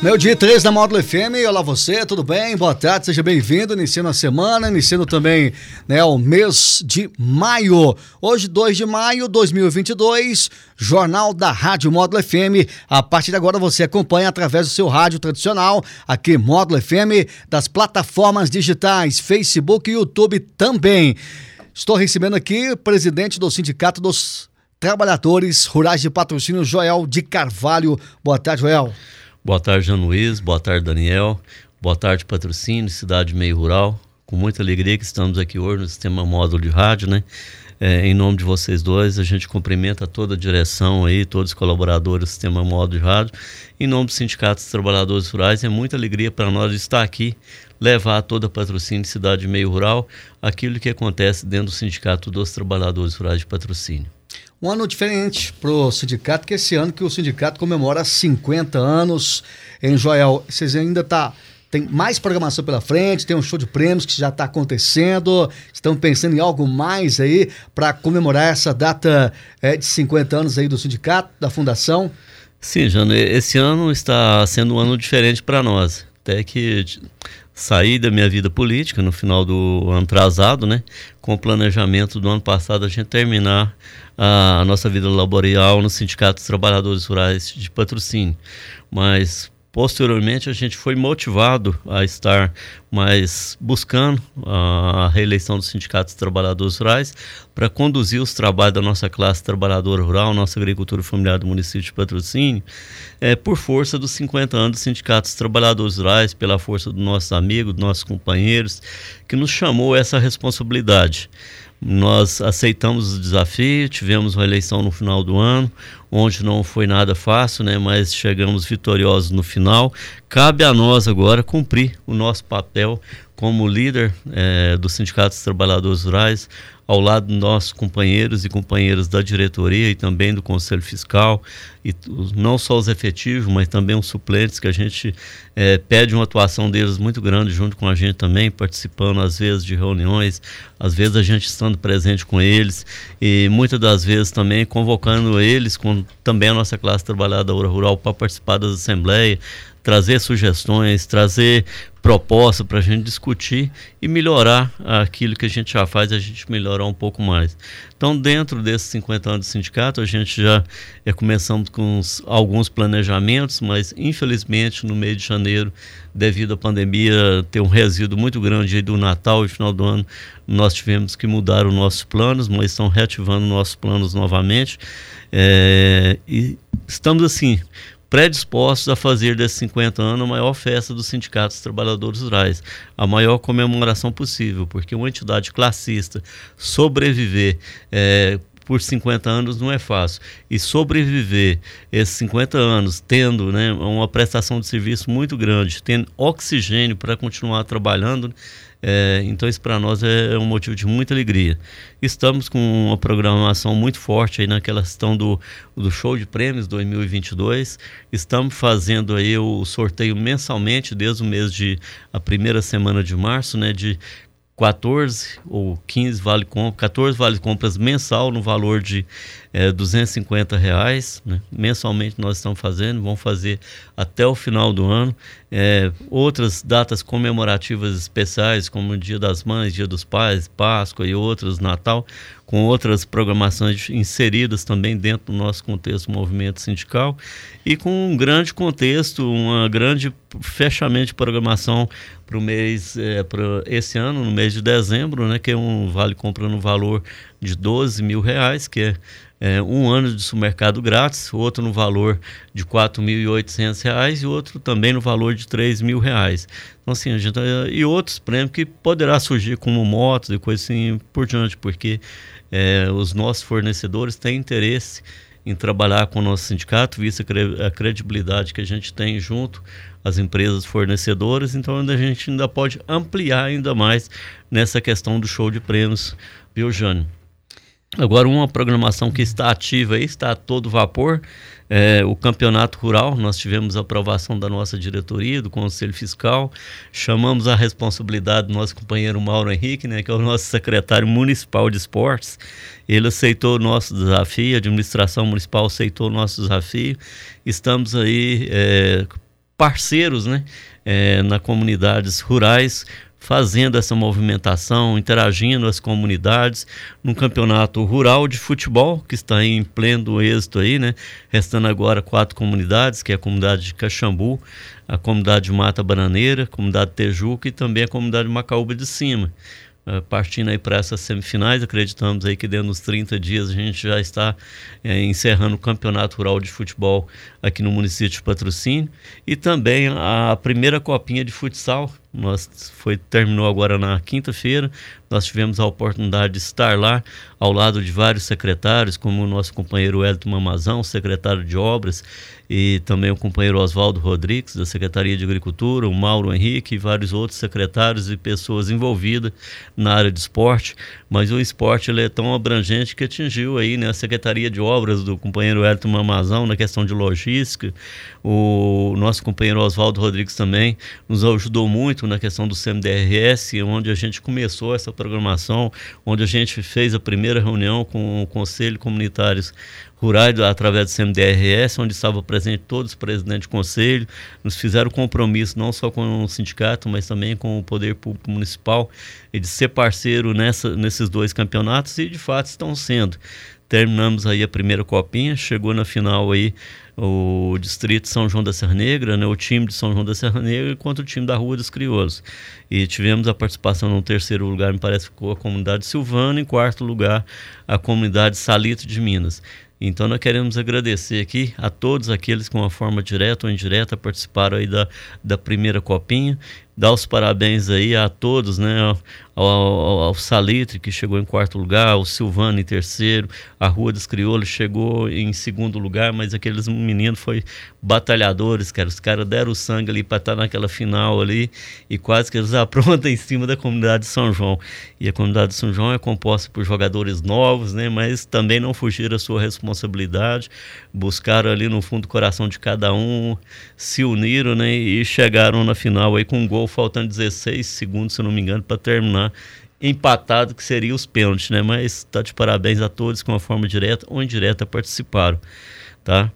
Meu dia 3 da Módulo FM, olá você, tudo bem? Boa tarde, seja bem-vindo, iniciando a semana, iniciando também né, o mês de maio. Hoje, 2 de maio de 2022, Jornal da Rádio Módulo FM. A partir de agora você acompanha através do seu rádio tradicional, aqui Módulo FM, das plataformas digitais, Facebook e YouTube também. Estou recebendo aqui o presidente do Sindicato dos Trabalhadores Rurais de Patrocínio, Joel de Carvalho. Boa tarde, Joel. Boa tarde, Luiz. Boa tarde, Daniel. Boa tarde, Patrocínio, Cidade Meio Rural. Com muita alegria que estamos aqui hoje no Sistema Módulo de Rádio, né? É, em nome de vocês dois, a gente cumprimenta toda a direção aí, todos os colaboradores do Sistema Módulo de Rádio. Em nome do Sindicato dos Trabalhadores Rurais, é muita alegria para nós estar aqui, levar toda a patrocínio Cidade Meio Rural aquilo que acontece dentro do Sindicato dos Trabalhadores Rurais de Patrocínio um ano diferente para o sindicato, que esse ano que o sindicato comemora 50 anos em Joel. Vocês ainda tá tem mais programação pela frente, tem um show de prêmios que já está acontecendo. Estão pensando em algo mais aí para comemorar essa data é, de 50 anos aí do sindicato, da fundação? Sim, Jano, esse ano está sendo um ano diferente para nós. Até que saí da minha vida política no final do ano atrasado, né? Com o planejamento do ano passado a gente terminar a, nossa vida laboral no Sindicato dos Trabalhadores Rurais de Patrocínio. Mas Posteriormente, a gente foi motivado a estar mais buscando a reeleição do Sindicato dos Trabalhadores Rurais para conduzir os trabalhos da nossa classe trabalhadora rural, nossa agricultura familiar do município de Patrocínio, é, por força dos 50 anos do Sindicato dos Trabalhadores Rurais, pela força dos nossos amigos, dos nossos companheiros, que nos chamou essa responsabilidade. Nós aceitamos o desafio, tivemos uma eleição no final do ano, onde não foi nada fácil, né, mas chegamos vitoriosos no final. Cabe a nós agora cumprir o nosso papel como líder é, do Sindicato dos Trabalhadores Rurais, ao lado dos nossos companheiros e companheiras da diretoria e também do Conselho Fiscal, e não só os efetivos, mas também os suplentes, que a gente é, pede uma atuação deles muito grande junto com a gente também, participando às vezes de reuniões, às vezes a gente estando presente com eles e muitas das vezes também convocando eles, com também a nossa classe trabalhadora rural, para participar das assembleias, trazer sugestões, trazer proposta para a gente discutir e melhorar aquilo que a gente já faz, a gente melhorar um pouco mais. Então, dentro desses 50 anos de sindicato, a gente já é, começamos com uns, alguns planejamentos, mas infelizmente no mês de janeiro, devido à pandemia, ter um resíduo muito grande aí do Natal e final do ano, nós tivemos que mudar os nossos planos, mas estão reativando nossos planos novamente. É, e estamos assim predispostos a fazer desses 50 anos a maior festa dos sindicatos dos trabalhadores rurais, a maior comemoração possível, porque uma entidade classista sobreviver é, por 50 anos não é fácil. E sobreviver esses 50 anos tendo né, uma prestação de serviço muito grande, tendo oxigênio para continuar trabalhando, é, então isso para nós é, é, um motivo de muita alegria. Estamos com uma programação muito forte aí naquela questão do, do show de prêmios 2022. Estamos fazendo aí o sorteio mensalmente desde o mês de a primeira semana de março, né, de 14 ou 15 vale compras, 14 vale compras mensal no valor de é, 250 reais, né? mensalmente nós estamos fazendo, vamos fazer até o final do ano. É, outras datas comemorativas especiais, como o Dia das Mães, Dia dos Pais, Páscoa e outros, Natal, com outras programações inseridas também dentro do nosso contexto movimento sindical e com um grande contexto, uma grande fechamento de programação para o mês, é, para esse ano, no mês de dezembro, né, que é um vale compra no valor de 12 mil reais, que é é, um ano de supermercado grátis, outro no valor de R$ 4.800 e outro também no valor de R$ reais. Então, assim, gente, e outros prêmios que poderá surgir como motos e coisas assim por diante, porque é, os nossos fornecedores têm interesse em trabalhar com o nosso sindicato, visto a credibilidade que a gente tem junto às empresas fornecedoras, então a gente ainda pode ampliar ainda mais nessa questão do show de prêmios, viu, Jânio? Agora, uma programação que está ativa aí, está a todo vapor, é, o campeonato rural, nós tivemos a aprovação da nossa diretoria, do Conselho Fiscal, chamamos a responsabilidade do nosso companheiro Mauro Henrique, né, que é o nosso secretário municipal de esportes, ele aceitou o nosso desafio, a administração municipal aceitou o nosso desafio, estamos aí é, parceiros né, é, na comunidades rurais, fazendo essa movimentação, interagindo as comunidades num campeonato rural de futebol que está em pleno êxito aí, né? Restando agora quatro comunidades, que é a comunidade de Caxambu, a comunidade de Mata Bananeira, a comunidade de Tejuca e também a comunidade de Macaúba de Cima. Uh, partindo aí para essas semifinais, acreditamos aí que dentro dos 30 dias a gente já está é, encerrando o Campeonato Rural de Futebol aqui no município de Patrocínio e também a primeira copinha de futsal nós foi terminou agora na quinta-feira. Nós tivemos a oportunidade de estar lá ao lado de vários secretários, como o nosso companheiro Elton Mamazão, secretário de Obras, e também o companheiro Oswaldo Rodrigues, da Secretaria de Agricultura, o Mauro Henrique e vários outros secretários e pessoas envolvidas na área de esporte. Mas o esporte ele é tão abrangente que atingiu aí né, a Secretaria de Obras do companheiro Elton Mamazão na questão de logística. O nosso companheiro Oswaldo Rodrigues também nos ajudou muito na questão do CMDRS, onde a gente começou essa programação, onde a gente fez a primeira reunião com o Conselho Comunitários Rurais através do CMDRS, onde estavam presentes todos os presidentes de conselho, nos fizeram compromisso não só com o sindicato, mas também com o poder público municipal, e de ser parceiro nessa, nesses dois campeonatos, e de fato estão sendo. Terminamos aí a primeira copinha, chegou na final aí o distrito São João da Serra Negra, né, o time de São João da Serra Negra contra o time da Rua dos Crioulos. E tivemos a participação no terceiro lugar, me parece que ficou a comunidade Silvana, em quarto lugar a comunidade Salito de Minas. Então nós queremos agradecer aqui a todos aqueles que, de uma forma direta ou indireta, participaram aí da, da primeira copinha dar os parabéns aí a todos, né? Ao, ao, ao, Salitre, que chegou em quarto lugar, ao Silvano em terceiro, a Rua dos Crioulos chegou em segundo lugar, mas aqueles meninos foi batalhadores, cara. Os caras deram o sangue ali para estar tá naquela final ali e quase que eles aprontam em cima da comunidade de São João. E a comunidade de São João é composta por jogadores novos, né? Mas também não fugiram a sua responsabilidade, buscaram ali no fundo do coração de cada um, se uniram, né? E chegaram na final aí com um gol faltando 16 segundos, se não me engano, para terminar empatado, que seria os pênaltis, né? Mas tá de parabéns a todos que, uma forma direta ou indireta, participaram, tá?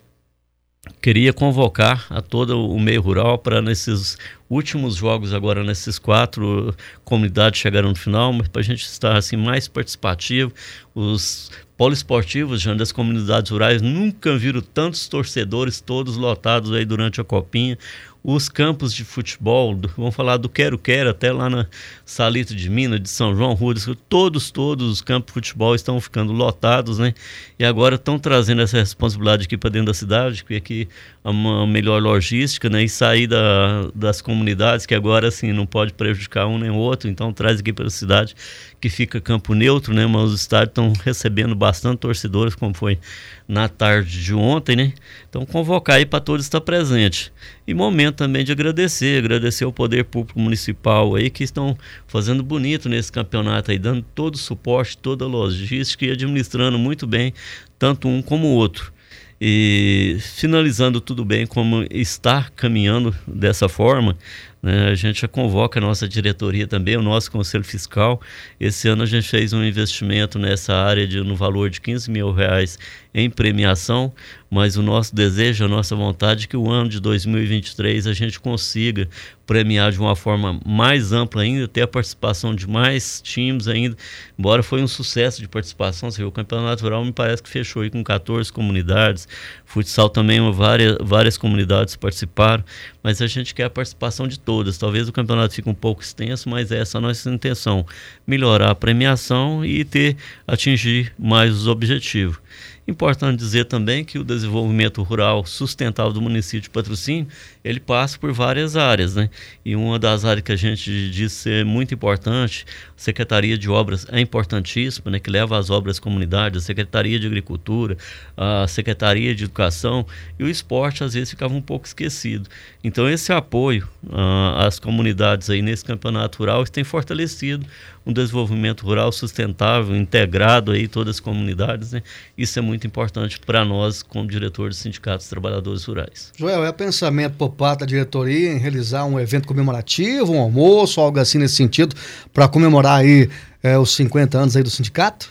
Queria convocar a todo o meio rural para nesses últimos jogos agora nesses quatro comunidades chegaram no final, mas para a gente estar assim mais participativo, os poliesportivos já das comunidades rurais nunca viram tantos torcedores todos lotados aí durante a copinha os campos de futebol, do, vamos falar do Quero Quero, até lá na Salito de Minas, de São João, Rua, todos, todos os campos de futebol estão ficando lotados, né? E agora estão trazendo essa responsabilidade aqui para dentro da cidade, que aqui é uma melhor logística, né? E sair da, das comunidades, que agora, assim, não pode prejudicar um nem outro, então traz aqui para a cidade, que fica campo neutro, né? Mas os estádios estão recebendo bastante torcedores, como foi na tarde de ontem, né? Então convocar aí para todos estar presente. E momento também de agradecer, agradecer ao Poder Público Municipal aí que estão fazendo bonito nesse campeonato aí, dando todo o suporte, toda a logística e administrando muito bem, tanto um como o outro. E finalizando tudo bem, como está caminhando dessa forma, né, a gente já convoca a nossa diretoria também, o nosso conselho fiscal. Esse ano a gente fez um investimento nessa área de, no valor de 15 mil reais em premiação, mas o nosso desejo, a nossa vontade é que o ano de 2023 a gente consiga premiar de uma forma mais ampla ainda, ter a participação de mais times ainda, embora foi um sucesso de participação, o campeonato rural me parece que fechou aí com 14 comunidades, futsal também várias, várias comunidades participaram, mas a gente quer a participação de todos todas. Talvez o campeonato fique um pouco extenso, mas essa é a nossa intenção: melhorar a premiação e ter atingir mais os objetivos. Importante dizer também que o desenvolvimento rural sustentável do município de Patrocínio, ele passa por várias áreas, né? E uma das áreas que a gente diz ser muito importante, a Secretaria de Obras é importantíssima, né? Que leva as obras às comunidades, a Secretaria de Agricultura, a Secretaria de Educação e o esporte às vezes ficava um pouco esquecido. Então esse apoio uh, às comunidades aí nesse campeonato rural tem fortalecido um desenvolvimento rural sustentável, integrado aí todas as comunidades, né? Isso é muito importante para nós como diretor dos sindicatos trabalhadores rurais. Joel, é pensamento por parte da diretoria em realizar um evento comemorativo, um almoço, algo assim nesse sentido, para comemorar aí é, os 50 anos aí do sindicato?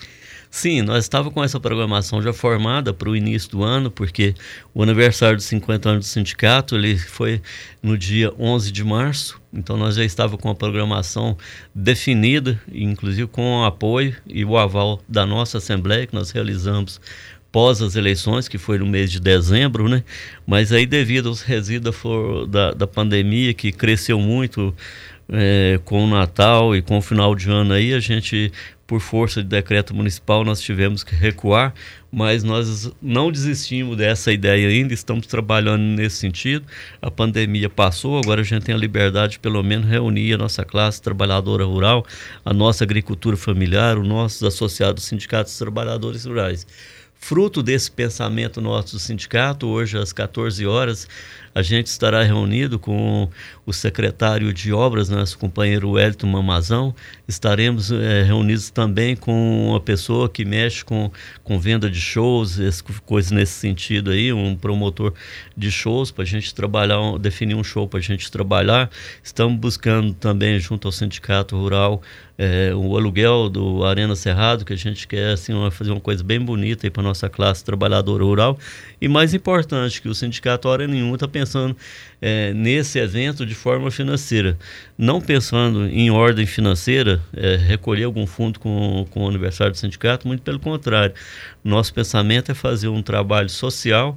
Sim, nós estávamos com essa programação já formada para o início do ano, porque o aniversário dos 50 anos do sindicato ele foi no dia 11 de março, então nós já estávamos com a programação definida, inclusive com o apoio e o aval da nossa Assembleia, que nós realizamos pós as eleições, que foi no mês de dezembro, né? Mas aí devido aos resíduos da, da pandemia, que cresceu muito é, com o Natal e com o final de ano aí, a gente por força de decreto municipal, nós tivemos que recuar, mas nós não desistimos dessa ideia ainda, estamos trabalhando nesse sentido. A pandemia passou, agora a gente tem a liberdade de pelo menos reunir a nossa classe trabalhadora rural, a nossa agricultura familiar, os nossos associados sindicatos trabalhadores rurais. Fruto desse pensamento nosso do sindicato, hoje às 14 horas, a gente estará reunido com o secretário de obras, nosso companheiro Wellington Mamazão. Estaremos é, reunidos também com uma pessoa que mexe com, com venda de shows, coisas nesse sentido aí, um promotor de shows para a gente trabalhar, definir um show para a gente trabalhar. Estamos buscando também, junto ao Sindicato Rural, é, o aluguel do Arena Cerrado, que a gente quer assim, uma, fazer uma coisa bem bonita para nossa classe trabalhadora rural. E mais importante, que o Sindicato Hora Nenhuma está pensando é, nesse evento de forma financeira. Não pensando em ordem financeira, é, recolher algum fundo com, com o aniversário do sindicato, muito pelo contrário. Nosso pensamento é fazer um trabalho social.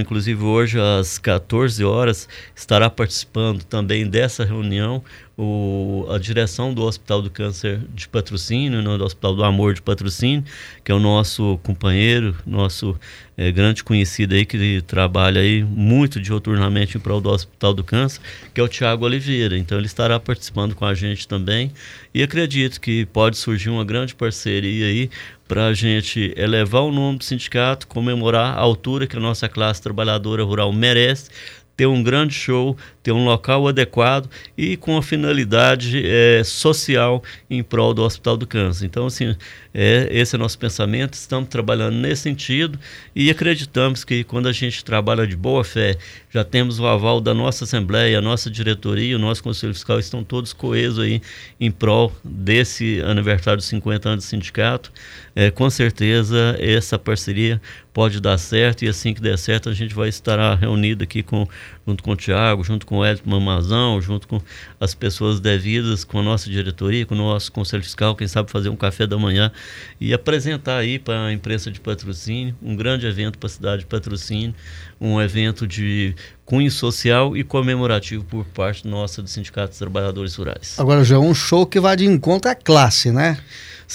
Inclusive, hoje, às 14 horas, estará participando também dessa reunião o, a direção do Hospital do Câncer de Patrocínio, né, do Hospital do Amor de Patrocínio, que é o nosso companheiro, nosso é, grande conhecido aí, que trabalha aí muito dioturnamente em prol do Hospital do Câncer, que é o Tiago Oliveira. Então ele estará participando com a gente também e acredito que pode surgir uma grande parceria aí para a gente elevar o nome do sindicato, comemorar a altura que a nossa classe trabalhadora rural merece, ter um grande show, ter um local adequado e com a finalidade é, social em prol do Hospital do Câncer. Então, assim, é, esse é nosso pensamento, estamos trabalhando nesse sentido e acreditamos que quando a gente trabalha de boa fé, já temos o aval da nossa Assembleia, a nossa diretoria, o nosso Conselho Fiscal estão todos coesos aí em prol desse aniversário de 50 anos do sindicato. É, com certeza essa parceria pode dar certo e assim que der certo a gente vai estar reunido aqui com, junto com o Tiago, junto com o Hélio Mamazão, junto com as pessoas devidas, com a nossa diretoria, com o nosso Conselho Fiscal, quem sabe fazer um café da manhã e apresentar aí para a imprensa de patrocínio, um grande evento para a cidade de patrocínio, um evento de cunho social e comemorativo por parte nossa do Sindicato dos Trabalhadores Rurais. Agora já é um show que vai de encontro à classe, né?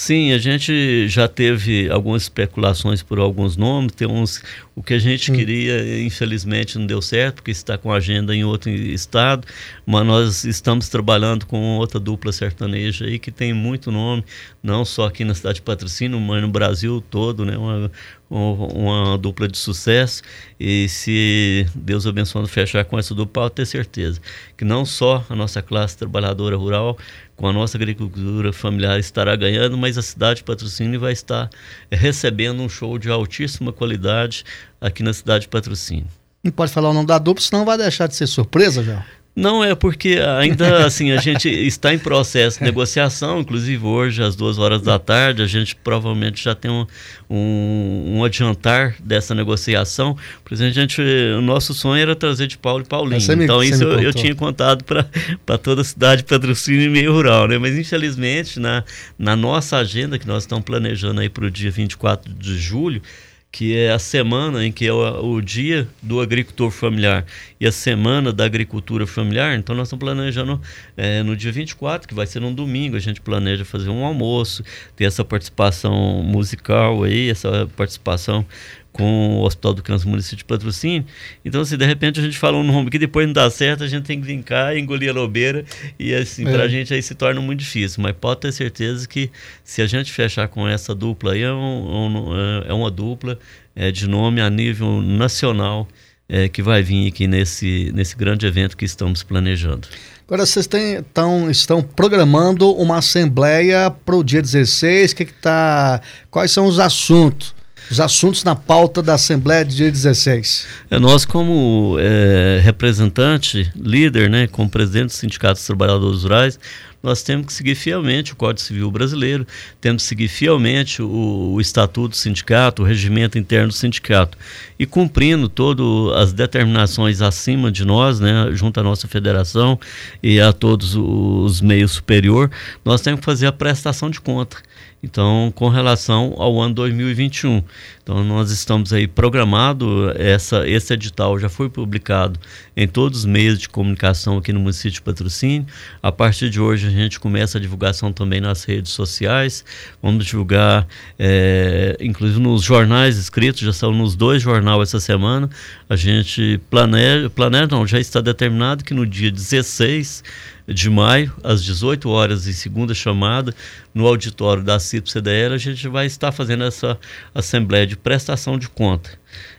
Sim, a gente já teve algumas especulações por alguns nomes, tem uns o que a gente hum. queria, infelizmente, não deu certo, porque está com agenda em outro estado, mas nós estamos trabalhando com outra dupla sertaneja aí que tem muito nome, não só aqui na cidade de Patrocínio, mas no Brasil todo, né? Uma, uma dupla de sucesso e se Deus abençoando fechar com essa dupla, pode ter certeza que não só a nossa classe trabalhadora rural, com a nossa agricultura familiar estará ganhando, mas a cidade de Patrocínio vai estar recebendo um show de altíssima qualidade aqui na cidade de Patrocínio. Não pode falar o nome da dupla, senão vai deixar de ser surpresa já. Não, é porque ainda assim a gente está em processo de negociação, inclusive hoje, às duas horas da tarde, a gente provavelmente já tem um, um, um adiantar dessa negociação. Por exemplo, a gente, o nosso sonho era trazer de Paulo e Paulinho. Me, então, isso eu, eu, tinha contado para toda a cidade de patrocínio e meio rural, né? Mas infelizmente, na, na nossa agenda, que nós estamos planejando aí para o dia 24 de julho, que é a semana em que é o, o, dia do agricultor familiar e a semana da agricultura familiar. Então, nós estamos planejando é, no dia 24, que vai ser um domingo, a gente planeja fazer um almoço, ter essa participação musical aí, essa participação com o Hospital do Câncer Município de Patrocínio. Então, se de repente a gente fala um nome que depois não dá certo, a gente tem que vincar, engolir a lobeira e assim, é. para a gente aí se torna muito difícil. Mas pode ter certeza que se a gente fechar com essa dupla aí, é, um, um, é uma dupla é, de nome a nível nacional é, que vai vir aqui nesse, nesse grande evento que estamos planejando. Agora, vocês têm, tão, estão programando uma assembleia para o dia 16, que que tá, quais são os assuntos? Os assuntos na pauta da Assembleia de dia 16? É, nós, como é, representante, líder, né, como presidente do Sindicato dos Trabalhadores Rurais, nós temos que seguir fielmente o Código Civil Brasileiro, temos que seguir fielmente o, o Estatuto do Sindicato, o regimento interno do sindicato. E cumprindo todas as determinações acima de nós, né, junto à nossa federação e a todos os meios superior, nós temos que fazer a prestação de conta. Então, com relação ao ano 2021. Então, nós estamos aí programado, essa, esse edital já foi publicado em todos os meios de comunicação aqui no município de Patrocínio. A partir de hoje, a gente começa a divulgação também nas redes sociais. Vamos divulgar, é, inclusive nos jornais escritos, já são nos dois jornais essa semana. A gente planeja, planeja não, já está determinado que no dia 16 de maio, às 18 horas, em segunda chamada, no auditório da CIP-CDL, a gente vai estar fazendo essa assembleia de prestação de conta.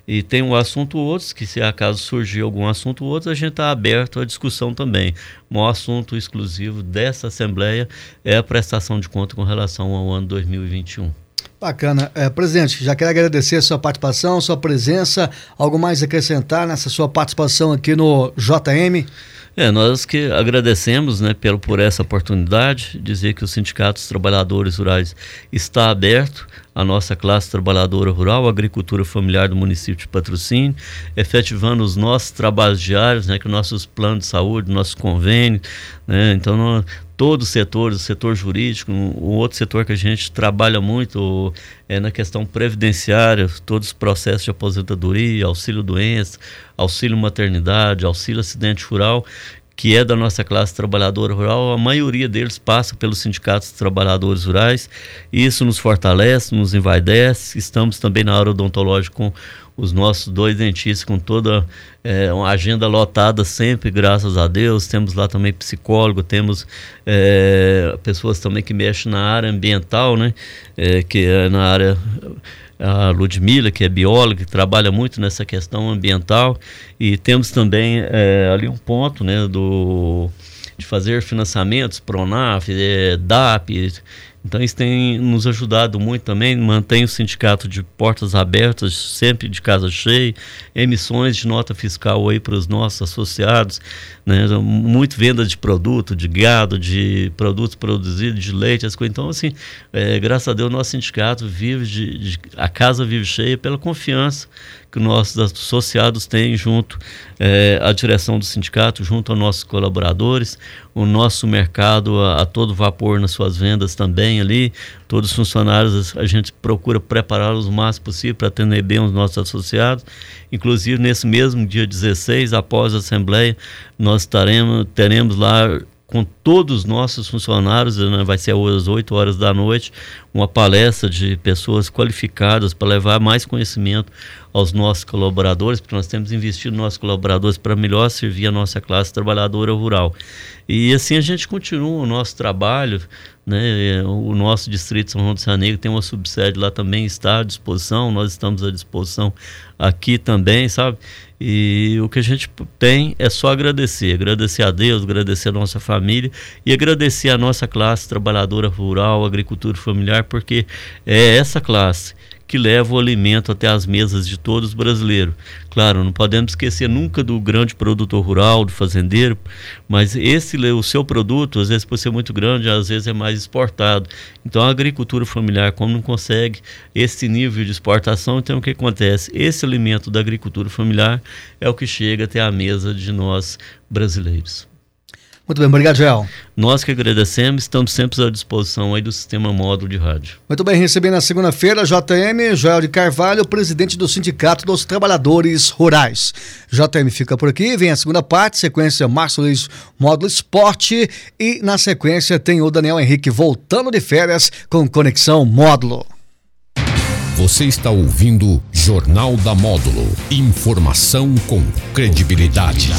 E tem um assunto ou outros, que se acaso surgir algum assunto ou outro, a gente está aberto à discussão também. O assunto exclusivo dessa assembleia é a prestação de conta com relação ao ano 2021. Bacana. É, presidente, já quero agradecer a sua participação, sua presença. Algo mais a acrescentar nessa sua participação aqui no JM? É, nós que agradecemos né, pelo, por essa oportunidade, dizer que o Sindicato dos Trabalhadores Rurais está aberto à nossa classe trabalhadora rural, agricultura familiar do município de Patrocínio, efetivando os nossos trabalhos diários, né, que nossos planos de saúde, nossos convênios, né, então nós, todos os setores, o setor jurídico, um outro setor que a gente trabalha muito é na questão previdenciária, todos os processos de aposentadoria, auxílio doença, auxílio maternidade, auxílio acidente rural, que é da nossa classe trabalhadora rural, a maioria deles passa pelos sindicatos de trabalhadores rurais. Isso nos fortalece, nos envaidece. Estamos também na área odontológica com os nossos dois dentistas com toda é, uma agenda lotada sempre, graças a Deus. Temos lá também psicólogo, temos é, pessoas também que mexem na área ambiental, né? É, que é na área a Ludmila, que é bióloga, que trabalha muito nessa questão ambiental, e temos também ali um ponto né, do, de fazer financiamentos, Pronaf, DAP, então isso tem nos ajudado muito também, mantém o sindicato de portas abertas, sempre de casa cheia, emissões de nota fiscal aí para os nossos associados, né? muito venda de produto, de gado, de produtos produzidos, de leite, as coisas. Então, assim, é, graças a Deus, nosso sindicato vive, de, de, a casa vive cheia pela confiança que nossos associados têm junto é, à direção do sindicato, junto aos nossos colaboradores, o nosso mercado a, a, todo vapor nas suas vendas também ali, todos os funcionários a gente procura prepará-los o máximo possível para atender bem os nossos associados, inclusive nesse mesmo dia 16, após a assembleia, nós estaremos, teremos lá com todos os nossos funcionários, né, vai ser às 8 horas da noite, uma palestra de pessoas qualificadas para levar mais conhecimento aos nossos colaboradores, porque nós temos investido nos nossos colaboradores para melhor servir a nossa classe trabalhadora rural. E assim a gente continua o nosso trabalho, né? O nosso distrito São João do Janeiro tem uma subsede lá também, está à disposição, nós estamos à disposição aqui também, sabe? E o que a gente tem é só agradecer, agradecer a Deus, agradecer a nossa família e agradecer a nossa classe trabalhadora rural, agricultura familiar, porque é essa classe que leva o alimento até as mesas de todos os brasileiros. Claro, não podemos esquecer nunca do grande produtor rural, do fazendeiro, mas esse o seu produto, às vezes por ser muito grande, às vezes é mais exportado. Então a agricultura familiar, como não consegue esse nível de exportação, então o que acontece? Esse alimento da agricultura familiar é o que chega até a mesa de nós brasileiros. Muito bem, obrigado, Joel. Nós que agradecemos, estamos sempre à disposição aí do sistema módulo de rádio. Muito bem, recebendo na segunda-feira, JM, Joel de Carvalho, presidente do Sindicato dos Trabalhadores Rurais. JM fica por aqui, vem a segunda parte, sequência Márcio Luiz, módulo esporte, e na sequência tem o Daniel Henrique voltando de férias com Conexão Módulo. Você está ouvindo Jornal da Módulo. Informação com credibilidade.